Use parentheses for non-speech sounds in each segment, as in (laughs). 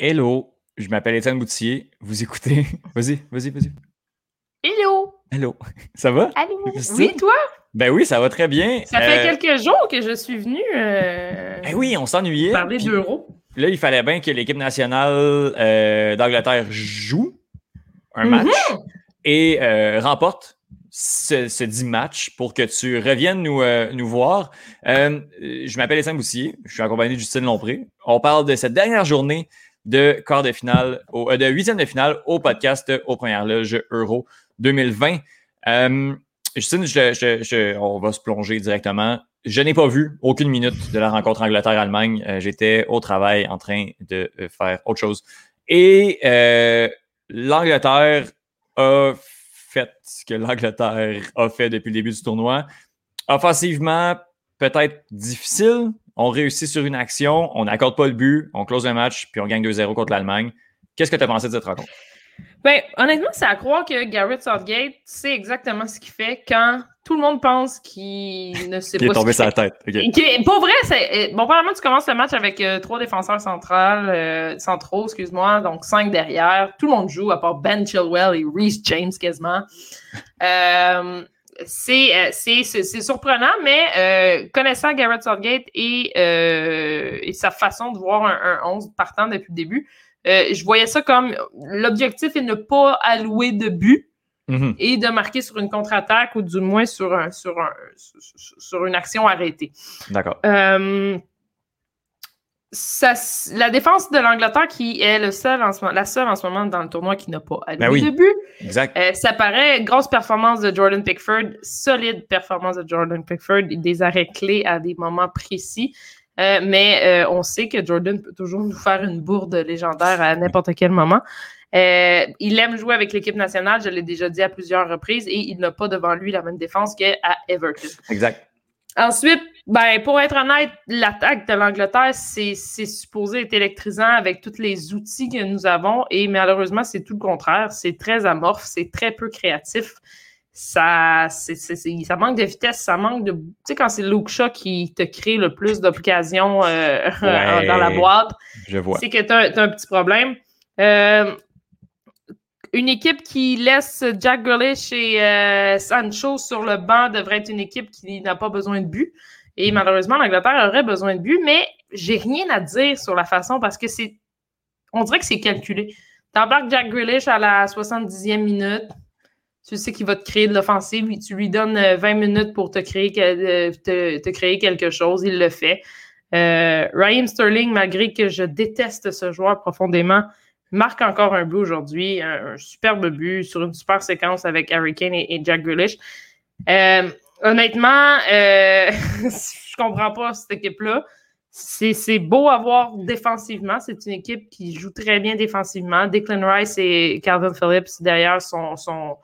Hello, je m'appelle Étienne Boutier. Vous écoutez. (laughs) Vas-y, vas-y, vas-y. Hello! Hello. (laughs) Ça va? Allô? Oui, toi? Ben oui, ça va très bien. Ça fait Euh, quelques jours que je suis venue euh, Ben oui, on s'ennuyait. parler puis d'euros. Là, il fallait bien que l'équipe nationale euh, d'Angleterre joue un Mhm. match et euh, remporte ce, ce dit match pour que tu reviennes nous, euh, nous voir. Je m'appelle Étienne Boussier, je suis accompagné de Justine Lompré. On parle de cette dernière journée de quart de finale, au, de huitième de finale au podcast aux premières loges Euro 2020. Justine, je- je- je- on va se plonger directement. Je n'ai pas vu aucune minute de la rencontre Angleterre-Allemagne. Euh, J'étais au travail en train de euh, faire autre chose. Et euh, l'Angleterre a fait ce que l'Angleterre a fait depuis le début du tournoi. Offensivement, peut-être difficile. On réussit sur une action, on n'accorde pas le but, on close le match, puis on gagne 2-0 contre l'Allemagne. Qu'est-ce que tu as pensé de cette rencontre? Ben, honnêtement, c'est à croire que Garrett Southgate sait exactement ce qu'il fait quand tout le monde pense qu'il ne sait pas est tombé sur la tête. OK. Qui- Pour vrai, c'est. euh, Bon, premièrement, tu commences le match avec euh, trois défenseurs centrales, euh, centraux, excuse-moi, donc cinq derrière. Tout le monde joue, à part Ben Chilwell et Reece James quasiment. (laughs) Euh, c'est, c'est, c'est, c'est surprenant, mais connaissant Garrett Southgate et, et sa façon de voir un, un 11 partant depuis le début, euh, je voyais ça comme l'objectif est de ne pas allouer de but Mhm. et de marquer sur une contre-attaque ou du moins sur, un, sur, un, sur, une action arrêtée. D'accord. Euh, ça la défense de l'Angleterre, qui est le seul en ce moment, la seule en ce moment dans le tournoi qui n'a pas alloué Ben oui. de but, Exact. euh, ça paraît grosse performance de Jordan Pickford, solide performance de Jordan Pickford, des arrêts clés à des moments précis. Euh, mais euh, on sait que Jordan peut toujours nous faire une bourde légendaire à n'importe quel moment. Euh, il aime jouer avec l'équipe nationale, je l'ai déjà dit à plusieurs reprises, et il n'a pas devant lui la même défense qu'à Everton. Exact. Ensuite, ben, pour être honnête, l'attaque de l'Angleterre, c'est c'est supposé être électrisant avec tous les outils que nous avons et malheureusement, c'est tout le contraire. C'est très amorphe, c'est très peu créatif. Ça, ça manque de vitesse, ça manque de. Tu sais, quand c'est Luke Shaw qui te crée le plus d'occasions euh, (laughs) Ouais. dans la boîte, Je vois. c'est que tu as, un petit problème. Euh, une équipe qui laisse Jack Grealish et euh, Sancho sur le banc devrait être une équipe qui n'a pas besoin de but. Et malheureusement, l'Angleterre aurait besoin de but, mais j'ai rien à dire sur la façon parce que c'est. On dirait que c'est calculé. T'embarques Jack Grealish à la 70e minute. Tu sais qu'il va te créer de l'offensive. Tu lui donnes euh, 20 minutes pour te créer, euh, te, te créer quelque chose. Il le fait. Euh, Raheem Sterling, malgré que je déteste ce joueur profondément, marque encore un but aujourd'hui, un, superbe but sur une super séquence avec Harry Kane et, Jack Grealish. Euh, honnêtement, euh, (laughs) je comprends pas cette équipe-là. C'est c'est beau à voir défensivement. C'est une équipe qui joue très bien défensivement. Declan Rice et Calvin Phillips, derrière, sont, sont,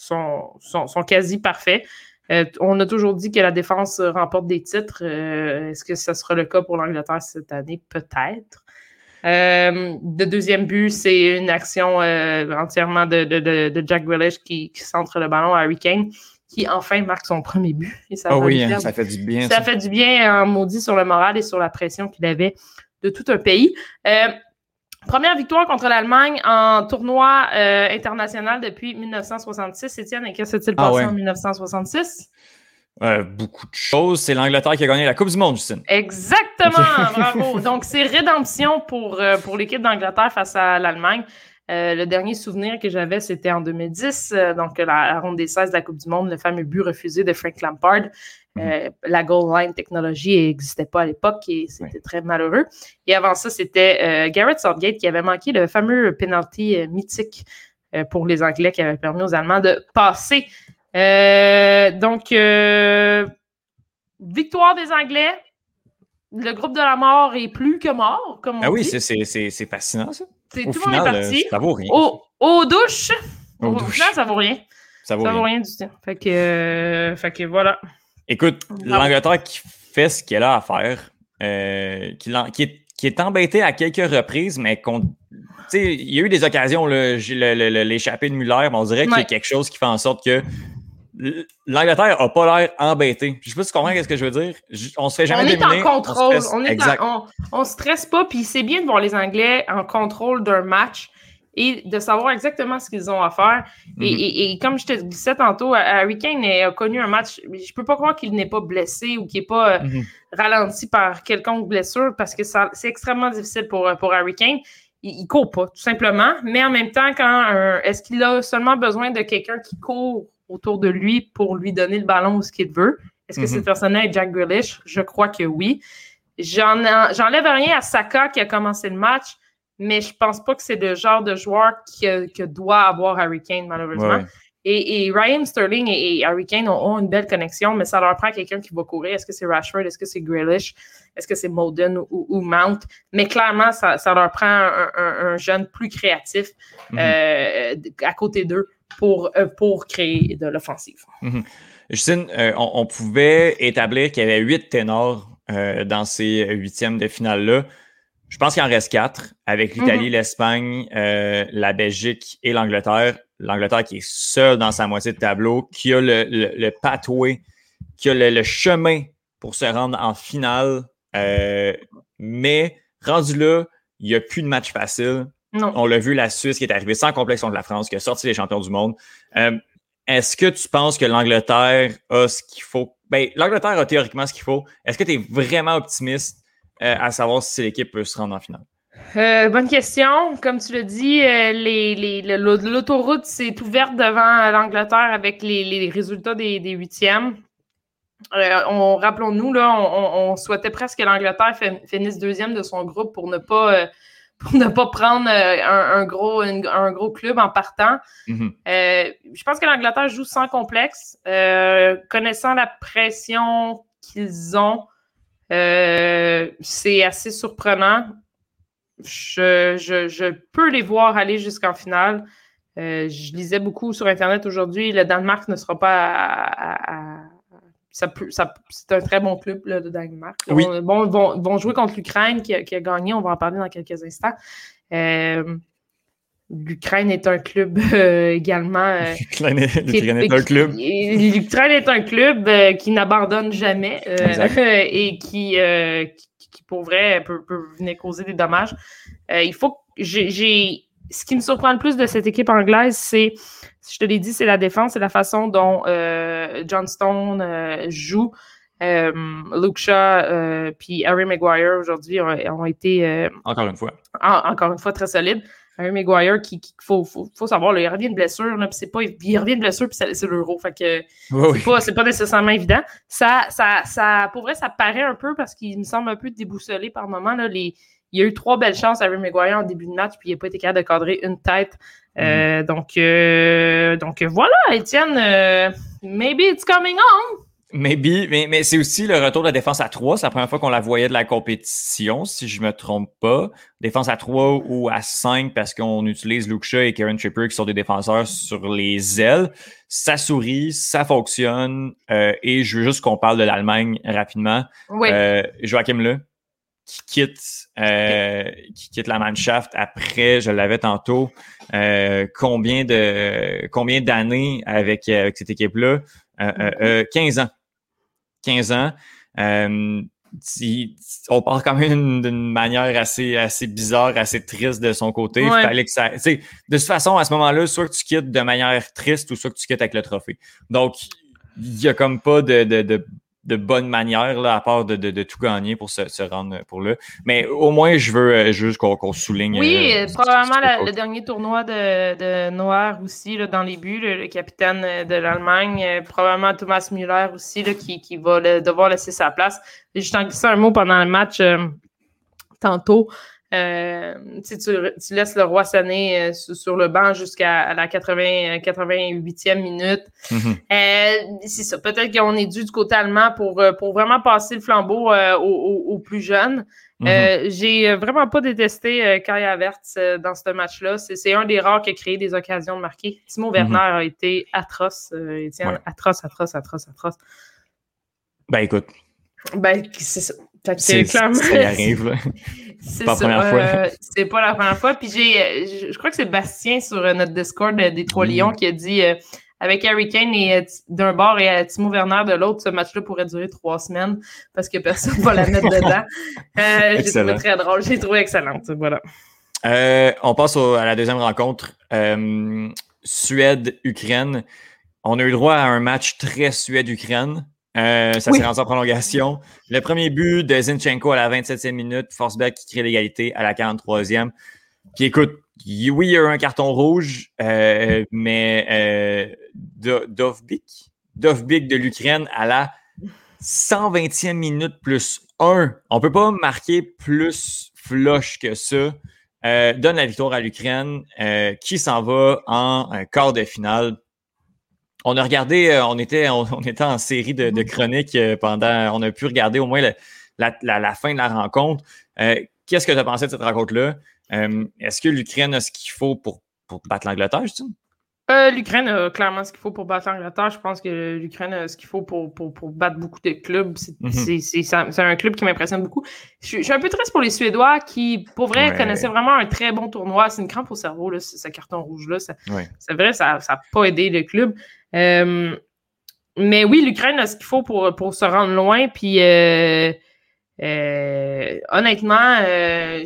sont, sont, sont quasi parfaits. Euh, on a toujours dit que la défense remporte des titres. Euh, Est-ce que ce sera le cas pour l'Angleterre cette année? Peut-être. Euh, le deuxième but, c'est une action entièrement de, de, Jack Grealish qui, qui centre le ballon à Harry Kane, qui enfin marque son premier but. Et ça va oui, hein, ça fait du bien. ça ça. fait du bien en maudit sur le moral et sur la pression qu'il avait de tout un pays. Première victoire contre l'Allemagne en tournoi euh, international depuis 1966. Étienne, et que s'est-il Ah passé ouais. en 1966? Euh, beaucoup de choses. C'est l'Angleterre qui a gagné la Coupe du Monde, Justine. Exactement, (laughs) bravo. Donc, c'est rédemption pour, euh, pour l'équipe d'Angleterre face à l'Allemagne. Euh, le dernier souvenir que j'avais, c'était en 2010, euh, donc la, la ronde des 16 de la Coupe du Monde, le fameux but refusé de Frank Lampard. Euh, La goal line technologie n'existait pas à l'époque et c'était très malheureux. Et avant ça, c'était euh, Garrett Southgate qui avait manqué le fameux penalty euh, mythique pour les Anglais qui avait permis aux Allemands de passer. Donc, victoire des Anglais. Le groupe de la mort est plus que mort, comme on Ah oui, c'est- fascinant, ça. Au tout le monde est parti. ça vaut rien. Au, aux douches. Aux Au douches. final, ça vaut rien. Ça vaut Ça rien. vaut rien du tout. Fait que, fait que voilà. Écoute, Bravo. l'Angleterre qui fait ce qu'elle a à faire, euh, qui, est, qui, est, embêté à quelques reprises, mais il y a eu des occasions, l'échappée de Muller, mais on dirait qu'il y a quelque chose qui fait en sorte que l'Angleterre n'a pas l'air embêtée. Je sais pas si tu comprends ce que je veux dire. On se fait jamais on est en contrôle. On, est on, stresse pas, puis c'est bien de voir les Anglais en contrôle d'un match et de savoir exactement ce qu'ils ont à faire. et, mm-hmm. comme je te disais tantôt, Harry Kane a connu un match. Je peux pas croire qu'il n'est pas blessé ou qu'il n'est pas euh, mm-hmm. ralenti par quelconque blessure parce que c'est extrêmement difficile pour, pour Harry Kane. Il, ne court pas, tout simplement. Mais en même temps, quand est-ce qu'il a seulement besoin de quelqu'un qui court autour de lui pour lui donner le ballon où ce qu'il veut? Est-ce que cette mm-hmm. personne-là est Jack Grealish? Je crois que oui. J'enlève rien à Saka qui a commencé le match mais je pense pas que c'est le genre de joueur que, doit avoir Harry Kane, malheureusement. Et, Ryan Sterling et, Harry Kane ont, une belle connexion, mais ça leur prend quelqu'un qui va courir. Est-ce que c'est Rashford? Est-ce que c'est Grealish? Est-ce que c'est Moden ou, Mount? Mais clairement, ça, leur prend un, jeune plus créatif mhm. euh, à côté d'eux pour, euh, pour créer de l'offensive. Mhm. Justine, euh, on, pouvait établir qu'il y avait huit ténors dans ces huitièmes de finale-là. Je pense qu'il en reste quatre, avec l'Italie, mhm. l'Espagne, euh, la Belgique et l'Angleterre. L'Angleterre qui est seule dans sa moitié de tableau, qui a le, le, pathway, qui a le, chemin pour se rendre en finale. Euh, mais rendu là, il n'y a plus de match facile. On l'a vu, la Suisse qui est arrivée sans complexion de la France, qui a sorti les champions du monde. Euh, est-ce que tu penses que l'Angleterre a ce qu'il faut? Ben, l'Angleterre a théoriquement ce qu'il faut. Est-ce que tu es vraiment optimiste à savoir si l'équipe peut se rendre en finale? Euh, bonne question. Comme tu l'as dit, euh, l'autoroute s'est ouverte devant l'Angleterre avec les, résultats des, huitièmes. Rappelons-nous, là, on, souhaitait presque que l'Angleterre finisse deuxième de son groupe pour ne pas, ne pas prendre un, gros, un gros club en partant. Mm-hmm. je pense que l'Angleterre joue sans complexe. connaissant la pression qu'ils ont, euh, c'est assez surprenant. Je, peux les voir aller jusqu'en finale. Euh, je lisais beaucoup sur Internet aujourd'hui. Le Danemark ne sera pas à. ça, c'est un très bon club, le Danemark. Oui. Bon, vont, vont, jouer contre l'Ukraine qui, qui, a gagné. On va en parler dans quelques instants. Euh, L'Ukraine est un club euh, également. L'Ukraine est, un club. L'Ukraine est un club qui n'abandonne jamais euh, (laughs) et qui, qui, pour vrai, peut, venir causer des dommages. Euh, il faut j'ai. Ce qui me surprend le plus de cette équipe anglaise, c'est, je te l'ai dit, c'est la défense, c'est la façon dont John Stone joue. Luke Shaw puis Harry Maguire aujourd'hui ont, été. encore une fois. encore une fois, très solides. Harry Maguire, qui, faut, faut, savoir, il revient de blessure, puis c'est pas, il revient de blessure, puis c'est l'euro. Fait que c'est, pas, nécessairement évident. Ça, ça, ça, pour vrai, ça paraît un peu parce qu'il me semble un peu déboussolé par moment. Là, les, il y a eu trois belles chances à Harry Maguire en début de match, puis il n'a pas été capable de cadrer une tête. Euh, mm-hmm. donc, euh, donc voilà, Étienne, euh, maybe it's coming on. Maybe, mais, mais c'est aussi le retour de la défense à 3. C'est la première fois qu'on la voyait de la compétition, si je me trompe pas. Défense à 3 ou à 5 parce qu'on utilise Luke Shaw et Karen Tripper qui sont des défenseurs sur les ailes. Ça sourit, ça fonctionne. Euh, et je veux juste qu'on parle de l'Allemagne rapidement. Oui. Euh, Joachim Le, qui quitte, euh, qui quitte la Mannschaft après, je l'avais tantôt, euh, combien de combien d'années avec, avec cette équipe-là? 15 ans. 15 ans. Euh, on parle quand même d'une manière assez, assez bizarre, assez triste de son côté. Fallait que ça, de toute façon, à ce moment-là, soit que tu quittes de manière triste ou soit que tu quittes avec le trophée. Donc, il n'y a comme pas de, de de bonne manière, là, à part de, de, tout gagner pour se, se, rendre pour là. Mais au moins, je veux euh, juste qu'on souligne. Oui, euh, probablement le dernier tournoi de, de Noir aussi, là, dans les buts, le, capitaine euh, de l'Allemagne, probablement Thomas Müller aussi, là, qui, qui va devoir laisser sa place. J'ai juste en glissé un mot pendant le match tantôt. Euh, tu, tu, laisses le roi sonner euh, sur, le banc jusqu'à la 80, 88e minute. Mm-hmm. euh, c'est ça. Peut-être qu'on est dû du côté allemand pour, euh, pour vraiment passer le flambeau euh, aux, plus jeunes. Mm-hmm. J'ai vraiment pas détesté Kai Havertz dans ce match-là. C'est un des rares qui a créé des occasions de marquer. Timo mm-hmm. Werner a été atroce, Étienne. Atroce, atroce, atroce, atroce. Ben écoute, Ben, c'est ça. C'est clairement. Ça arrive, là. (laughs) C'est pas la première fois. Euh, c'est pas la première fois. Puis j'ai, je, crois que c'est Bastien sur euh, notre Discord des Trois mm. Lions qui a dit avec Harry Kane et d'un bord et Timo Werner de l'autre, ce match-là pourrait durer trois semaines parce que personne ne va la mettre dedans. (laughs) j'ai trouvé très drôle. J'ai trouvé excellente. Voilà. on passe à la deuxième rencontre. Suède-Ukraine. On a eu droit à un match très Suède-Ukraine. Euh, ça s'est rendu en prolongation. Le premier but de Zinchenko à la 27e minute, Forsberg qui crée l'égalité à la 43e. Puis écoute, oui, il y a eu un carton rouge, euh, mais euh, Dovbik, Dovbik de l'Ukraine à la 120e minute plus 1. On peut pas marquer plus flush que ça. Euh, donne la victoire à l'Ukraine, qui s'en va en quart de finale. On a regardé, euh, on était, on, était en série de, de, chroniques pendant, on a pu regarder au moins la, la, fin de la rencontre. Qu'est-ce que tu as pensé de cette rencontre-là? Est-ce que l'Ukraine a ce qu'il faut pour, pour battre l'Angleterre? Euh, L'Ukraine a clairement ce qu'il faut pour battre l'Angleterre. Je pense que l'Ukraine a ce qu'il faut pour, pour, pour, battre beaucoup de clubs. Mhm. C'est un club qui m'impressionne beaucoup. Je, suis un peu triste pour les Suédois qui, pour vrai, connaissaient vraiment un très bon tournoi. C'est une crampe au cerveau, là, ce carton rouge-là. C'est vrai, ça n'a pas aidé le club. Euh, mais oui, l'Ukraine a ce qu'il faut pour, pour se rendre loin. Puis. Euh, honnêtement,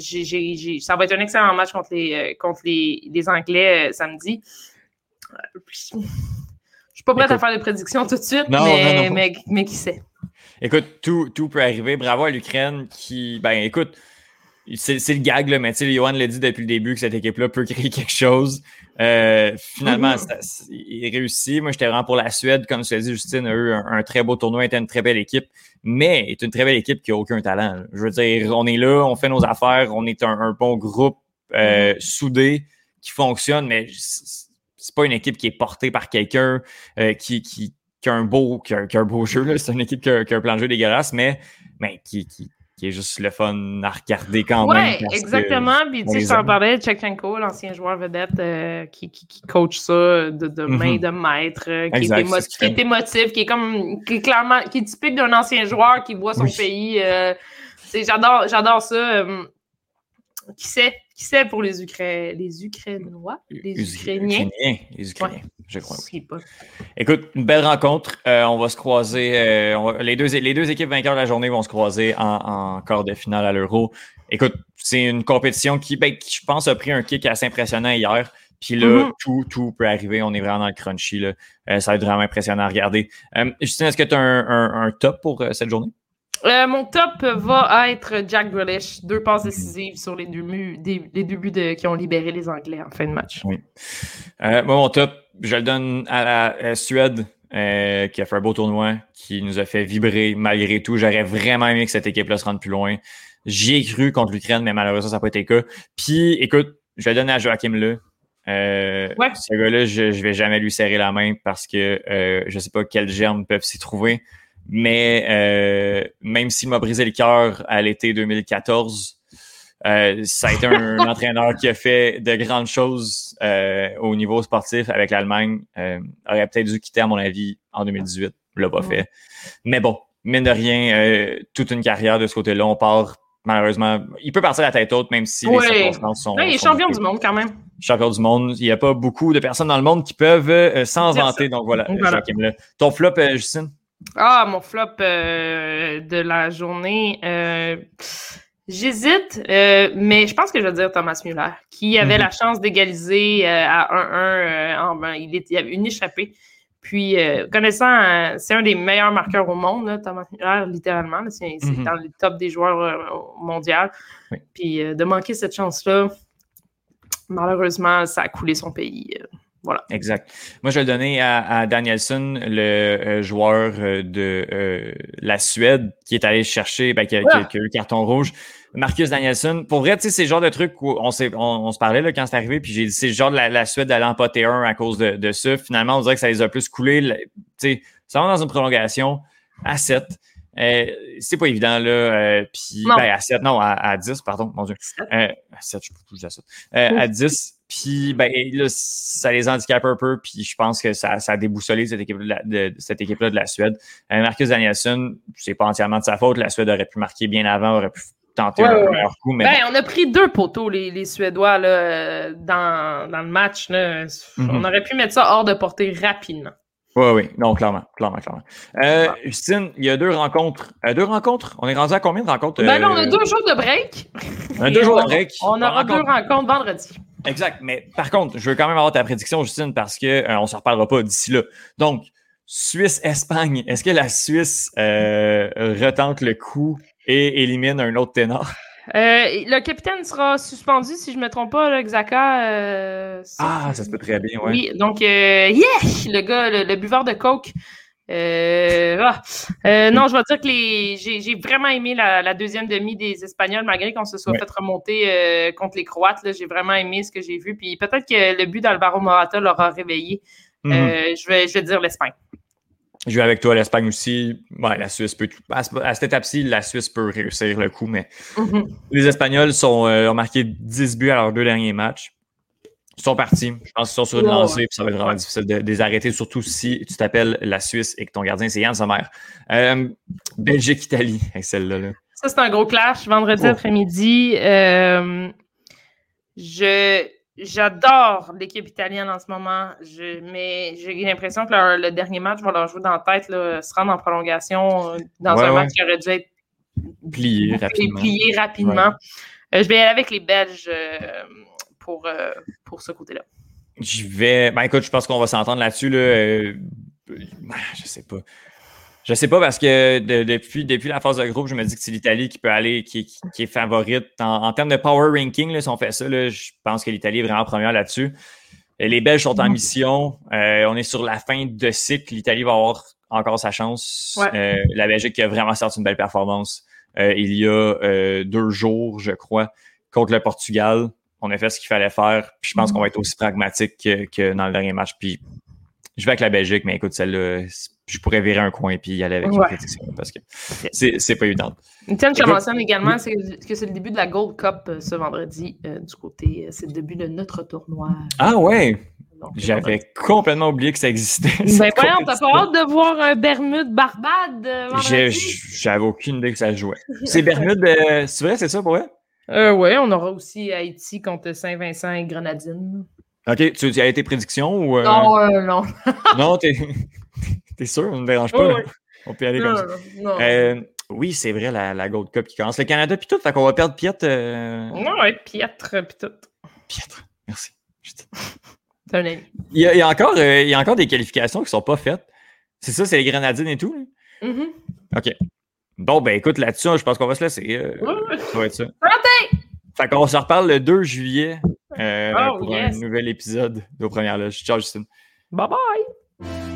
ça va être un excellent match contre les, contre les, les Anglais samedi. Je suis pas prête à faire des prédictions tout de suite, mais, mais, qui sait. Écoute, tout, tout peut arriver. Bravo à l'Ukraine qui, ben écoute, c'est le gag, là, mais tu sais, Johan l'a dit depuis le début que cette équipe-là peut créer quelque chose. Euh, finalement, il réussit. Moi, j'étais vraiment pour la Suède. Comme tu l'as dit, Justine a eu un, très beau tournoi, était une très belle équipe, mais est une très belle équipe qui n'a aucun talent. Je veux dire, on est là, on fait nos affaires, on est un, bon groupe euh, soudé qui fonctionne, mais c'est pas une équipe qui est portée par quelqu'un euh, qui, qui, qui, a un beau, qui a, un beau jeu. (laughs) C'est une équipe qui a, un plan de jeu dégueulasse, mais, mais qui, qui, qui est juste le fun à regarder quand même. Oui, exactement. Puis, tu sais, je t'en parlais de Tchekchenko, l'ancien joueur vedette euh, qui, qui, qui, coach ça de, de main mm-hmm. de maître, euh, qui, est émotif, qui, est émotif, qui est comme, qui est clairement, qui est typique d'un ancien joueur qui voit son pays. j'adore, j'adore ça. qui sait? Qui c'est pour les, les Ukrainois? Les Ukrainiens? Les Ukrainiens, je crois. Écoute, une belle rencontre. Euh, on va se croiser. Euh, les, deux, les deux équipes vainqueurs de la journée vont se croiser en, quart de finale à l'Euro. Écoute, c'est une compétition qui, ben, qui, je pense, a pris un kick assez impressionnant hier. Puis là, mm-hmm. tout, tout peut arriver. On est vraiment dans le crunchy. Là. Euh, ça va être vraiment impressionnant à regarder. Justine, est-ce que tu as un, top pour cette journée? Euh, mon top va être Jack Grealish. Deux passes décisives sur les deux, les deux buts qui ont libéré les Anglais en fin de match. Oui. Euh, moi, mon top, je le donne à la Suède, euh, qui a fait un beau tournoi, qui nous a fait vibrer malgré tout. J'aurais vraiment aimé que cette équipe-là se rende plus loin. J'y ai cru contre l'Ukraine, mais malheureusement, ça n'a pas été le cas. Puis, écoute, je le donne à Joachim Le. Ce gars-là, je ne vais jamais lui serrer la main parce que je ne sais pas quels germes peuvent s'y trouver. Mais euh, même s'il m'a brisé le cœur à l'été 2014, euh, ça a été un, (laughs) entraîneur qui a fait de grandes choses euh, au niveau sportif avec l'Allemagne. Euh, aurait peut-être dû quitter, à mon avis, en 2018. Il l'a pas fait. Mais bon, mine de rien, toute une carrière de ce côté-là. On part, malheureusement, il peut partir à la tête haute, même si les circonstances sont. il est champion du monde quand même. Champion du monde. Il n'y a pas beaucoup de personnes dans le monde qui peuvent s'en vanter. Donc voilà, voilà. Ton flop, Justine? Ah, mon flop euh, de la journée. Euh, j'hésite, euh, mais je pense que je vais dire Thomas Muller, qui avait la mhm. chance d'égaliser à 1-1. Ben, il, il, avait une échappée. Puis, connaissant, c'est un des meilleurs marqueurs au monde, Thomas Muller, littéralement. C'est mhm. dans le top des joueurs mondiaux. Puis, de manquer cette chance-là, malheureusement, ça a coulé son pays. Voilà. Exact. Moi, je vais le donner à, Danielson, le euh, joueur euh, de euh, la Suède, qui est allé chercher, ben, qui, a, eu le carton rouge. Marcus Danielson. Pour vrai, tu sais, c'est le genre de truc où on, on, se parlait là, quand c'est arrivé, puis j'ai dit, c'est le genre de la, Suède d'aller en poter un à cause de, ça. Finalement, on dirait que ça les a plus coulés. Tu sais, ça va dans une prolongation à 7. c'est pas évident, là. puis, ben, à 7, non, à, 10, pardon, mon Dieu. à 7, je plus à 7. à 10, Puis ben, là, ça les handicape un peu, puis je pense que ça, ça a déboussolé cette équipe-là de, cette équipe de la Suède. Euh, Marcus Danielson, c'est pas entièrement de sa faute. La Suède aurait pu marquer bien avant, aurait pu tenter un meilleur coup. Mais ben, on a pris deux poteaux, les, les Suédois, là, dans, dans, le match. Là. Mm-hmm. On aurait pu mettre ça hors de portée rapidement. Oui, oui, non, clairement, clairement, clairement. Euh, Justine, il y a deux rencontres. Euh, deux rencontres? On est rendu à combien de rencontres? Ben là, on a deux jours de break. On a deux jours de break? On aura deux rencontres vendredi. Exact, mais par contre, je veux quand même avoir ta prédiction, Justine, parce qu'on euh, on ne se reparlera pas d'ici là. Donc, Suisse-Espagne, est-ce que la Suisse retente le coup et élimine un autre ténor? Euh, le capitaine sera suspendu, si je ne me trompe pas, là, Xhaka. Euh, ah, ça se peut très bien, oui. Oui, donc, euh, yeah! Le gars, le, buveur de coke. Ah, non, je vais dire que les... j'ai vraiment aimé la, deuxième demi des Espagnols, malgré qu'on se soit fait remonter contre les Croates. J'ai vraiment aimé ce que j'ai vu. Puis peut-être que le but d'Alvaro Morata l'aura réveillé. Mm-hmm. je, vais, je vais dire l'Espagne. Je vais avec toi l'Espagne aussi. Ouais, la Suisse peut. À, cette étape-ci, la Suisse peut réussir le coup, mais mm-hmm. les Espagnols sont, euh, ont marqué 10 buts à leurs deux derniers matchs. Ils sont partis. Je pense qu'ils sont sur une lancée, puis ça va être vraiment difficile de, les arrêter, surtout si tu t'appelles la Suisse et que ton gardien, c'est Yann Sommer. Euh, Belgique-Italie, avec celle-là. Ça, c'est un gros clash vendredi oh. après-midi. Euh, je J'adore l'équipe italienne en ce moment, mais j'ai l'impression que le dernier match va leur jouer dans la tête, là, se rendre en prolongation euh, dans un match qui aurait dû être plié rapidement. Plié rapidement. Euh, je vais aller avec les Belges euh, pour, pour ce côté-là. Je vais. Ben écoute, je pense qu'on va s'entendre là-dessus. Là. Ben, je sais pas. Je sais pas parce que depuis, depuis la phase de groupe, je me dis que c'est l'Italie qui peut aller, qui, est favorite. En, termes de power ranking, là, si on fait ça, je pense que l'Italie est vraiment première là-dessus. Les Belges sont en mission. Euh, on est sur la fin de cycle. L'Italie va avoir encore sa chance. Euh, la Belgique a vraiment sorti une belle performance euh, il y a deux jours, je crois, contre le Portugal. On a fait ce qu'il fallait faire. je pense qu'on va être aussi pragmatique que, que, dans le dernier match. Puis je vais avec la Belgique, mais écoute, celle-là, je pourrais virer un coin et puis y aller avec une prédiction parce que c'est pas évident. Tiens, je mentionne également que c'est le début de la Gold Cup euh, ce vendredi euh, du côté. Euh, c'est le début de notre tournoi. Ah ouais! J'avais complètement oublié que ça existait. Ben (laughs) voyons, t'as pas hâte de voir un Bermude Barbade? J'avais aucune idée que ça jouait. (laughs) C'est Bermude, c'est vrai, c'est ça pour vrai? Euh, oui, on aura aussi Haïti contre Saint-Vincent et Grenadine. OK, tu, as été prédiction ou. Non, non. (laughs) non, t'es. (laughs) T'es sûr? On ne dérange pas. On peut aller comme ça. Euh, oui, c'est vrai, la, la, Gold Cup qui commence. Le Canada, puis tout. Fait qu'on va perdre Piet. Euh... Non, ouais, Pietre, puis tout. Pietre, merci. C'est un ami. Il y, a, il, y a encore, euh, il y a encore des qualifications qui ne sont pas faites. C'est ça, c'est les Grenadines et tout? Mm-hmm. OK. Bon, ben écoute, là-dessus, je pense qu'on va se laisser. Euh, ça va être ça. Santé! Fait qu'on se reparle le 2 juillet euh, oh, pour un nouvel épisode de Première Loge. Ciao, Justine. Bye bye!